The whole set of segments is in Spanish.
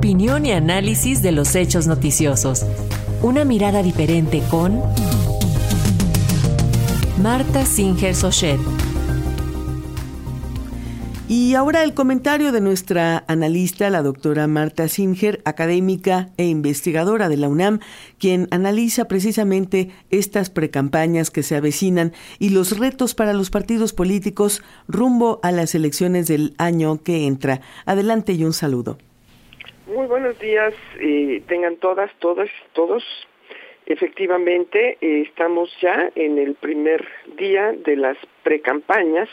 Opinión y análisis de los hechos noticiosos. Una mirada diferente con Marta Singer Sochet. Y ahora el comentario de nuestra analista, la doctora Marta Singer, académica e investigadora de la UNAM, quien analiza precisamente estas precampañas que se avecinan y los retos para los partidos políticos rumbo a las elecciones del año que entra. Adelante y un saludo. Muy buenos días, eh, tengan todas, todas, todos. Efectivamente, eh, estamos ya en el primer día de las precampañas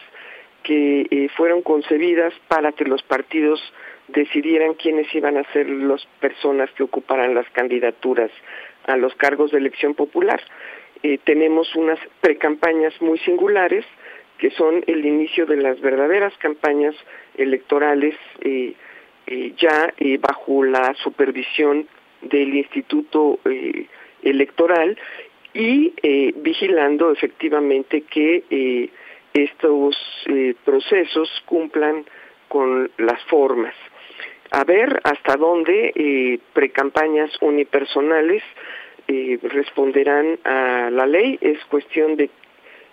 que eh, fueron concebidas para que los partidos decidieran quiénes iban a ser las personas que ocuparan las candidaturas a los cargos de elección popular. Eh, tenemos unas precampañas muy singulares que son el inicio de las verdaderas campañas electorales ya bajo la supervisión del Instituto Electoral y vigilando efectivamente que estos eh, procesos cumplan con las formas. A ver hasta dónde eh, precampañas unipersonales eh, responderán a la ley. Es cuestión de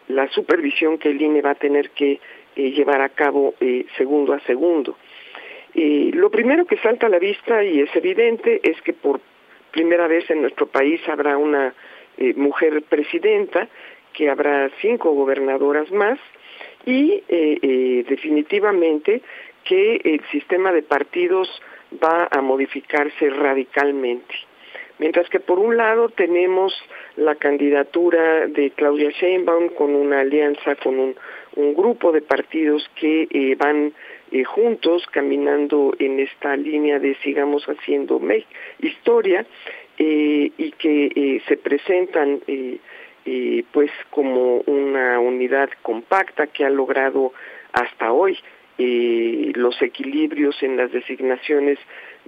la supervisión que el INE va a tener que llevar a cabo segundo a segundo. Lo primero que salta a la vista y es evidente es que por primera vez en nuestro país habrá una mujer presidenta que habrá cinco gobernadoras más y eh, eh, definitivamente que el sistema de partidos va a modificarse radicalmente. Mientras que por un lado tenemos la candidatura de Claudia Sheinbaum con una alianza con un, grupo de partidos que eh, van juntos caminando en esta línea de sigamos haciendo historia y que se presentan pues como una unidad compacta que ha logrado hasta hoy eh, los equilibrios en las designaciones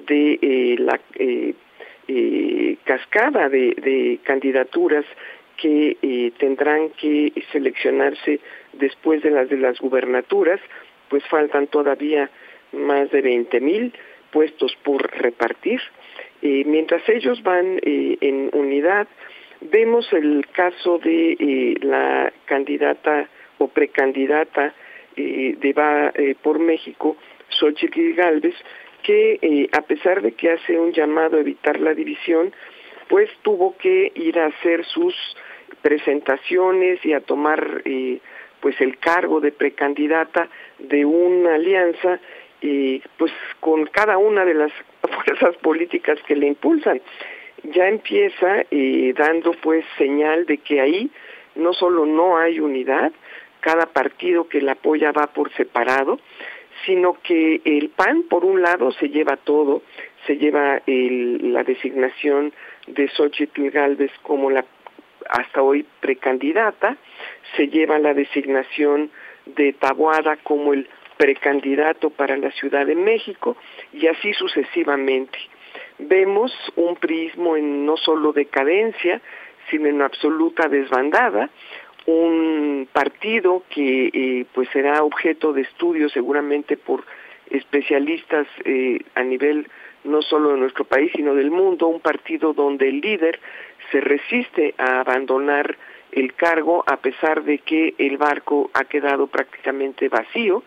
de eh, la eh, cascada de, candidaturas que tendrán que seleccionarse después de las de las gubernaturas, pues faltan todavía más de 20 mil puestos por repartir. mientras ellos van en unidad, Vemos el caso de eh, la candidata o precandidata eh, de Va eh, por México, Xochitl Galvez, que a pesar de que hace un llamado a evitar la división, pues tuvo que ir a hacer sus presentaciones y a tomar pues el cargo de precandidata de una alianza pues con cada una de las fuerzas políticas que le impulsan. Ya empieza eh, dando pues señal de que ahí no solo no hay unidad, cada partido que la apoya va por separado, sino que el PAN, por un lado, se lleva todo, se lleva la designación de Xochitl Galvez como la hasta hoy precandidata, se lleva la designación de Taboada como el precandidato para la Ciudad de México y así sucesivamente. Vemos un prismo en no solo decadencia, sino en absoluta desbandada, un partido que eh, pues será objeto de estudio seguramente por especialistas eh, a nivel no solo de nuestro país sino del mundo, un partido donde el líder se resiste a abandonar el cargo a pesar de que el barco ha quedado prácticamente vacío.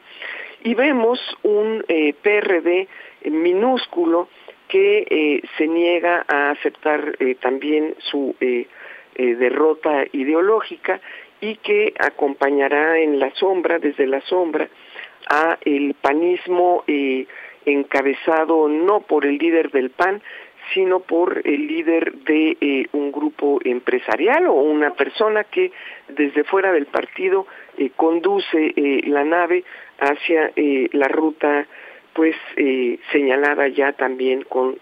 Y vemos un eh, PRD minúsculo que eh, se niega a aceptar eh, también su derrota ideológica y que acompañará en la sombra, desde la sombra, a el panismo encabezado no por el líder del PAN, sino por el líder de un grupo empresarial o una persona que desde fuera del partido conduce la nave hacia la ruta pues eh, señalada ya también con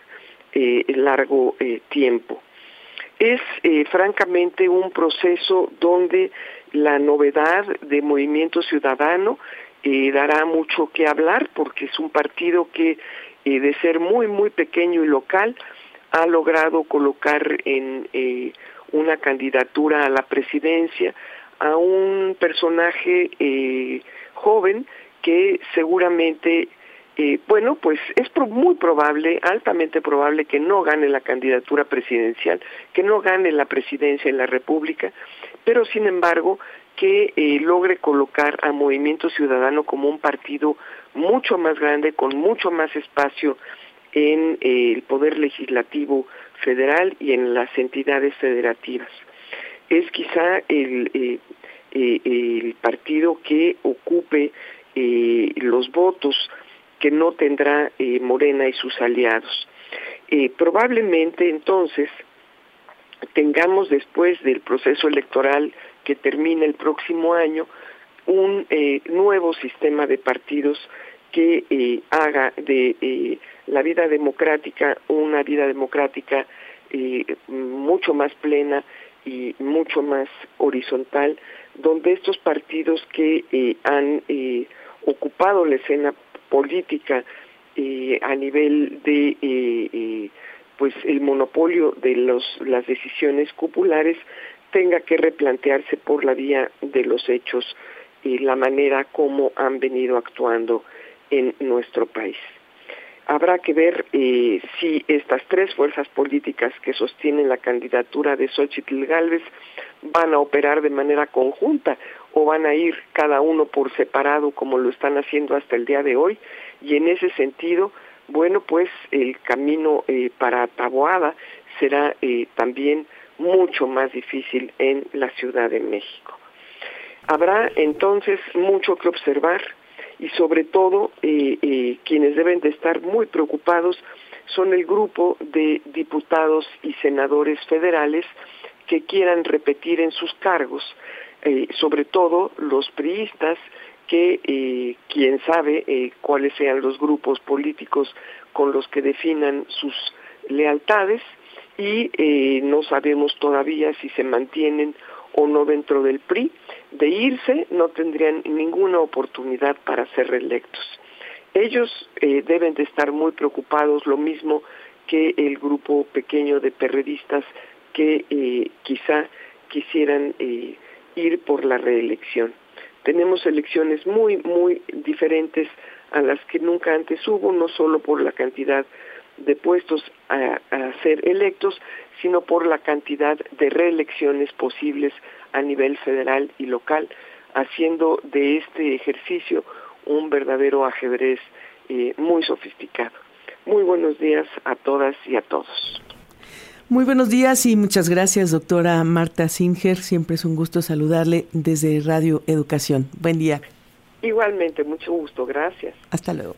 eh, largo eh, tiempo. Es eh, francamente un proceso donde la novedad de Movimiento Ciudadano dará mucho que hablar porque es un partido que de ser muy muy pequeño y local ha logrado colocar en una candidatura a la presidencia a un personaje joven que seguramente eh, bueno, pues es muy probable, altamente probable que no gane la candidatura presidencial, que no gane la presidencia en la República, pero sin embargo que eh, logre colocar a Movimiento Ciudadano como un partido mucho más grande, con mucho más espacio en eh, el poder legislativo federal y en las entidades federativas. Es quizá el, el partido que ocupe los votos que no tendrá eh, Morena y sus aliados. Eh, probablemente entonces tengamos después del proceso electoral que termina el próximo año un eh, nuevo sistema de partidos que haga de la vida democrática una vida democrática mucho más plena y mucho más horizontal, donde estos partidos que han ocupado la escena política eh, a nivel de eh, eh, pues el monopolio de los las decisiones cupulares tenga que replantearse por la vía de los hechos y la manera como han venido actuando en nuestro país. Habrá que ver si estas tres fuerzas políticas que sostienen la candidatura de Xochitl Gálvez van a operar de manera conjunta o van a ir cada uno por separado como lo están haciendo hasta el día de hoy y en ese sentido, bueno, pues el camino eh, para Taboada será eh, también mucho más difícil en la Ciudad de México. Habrá entonces mucho que observar y sobre todo eh, quienes deben de estar muy preocupados son el grupo de diputados y senadores federales que quieran repetir en sus cargos, eh, sobre todo los priistas, que eh, quién sabe eh, cuáles sean los grupos políticos con los que definan sus lealtades y no sabemos todavía si se mantienen o no dentro del PRI. De irse no tendrían ninguna oportunidad para ser reelectos. Ellos deben de estar muy preocupados, lo mismo que el grupo pequeño de perredistas que eh, quizá quisieran eh, ir por la reelección. Tenemos elecciones muy, muy diferentes a las que nunca antes hubo, no solo por la cantidad de puestos a, ser electos, sino por la cantidad de reelecciones posibles a nivel federal y local, haciendo de este ejercicio un verdadero ajedrez eh, muy sofisticado. Muy buenos días a todas y a todos. Muy buenos días y muchas gracias, doctora Marta Singer. Siempre es un gusto saludarle desde Radio Educación. Buen día. Igualmente, mucho gusto. Gracias. Hasta luego.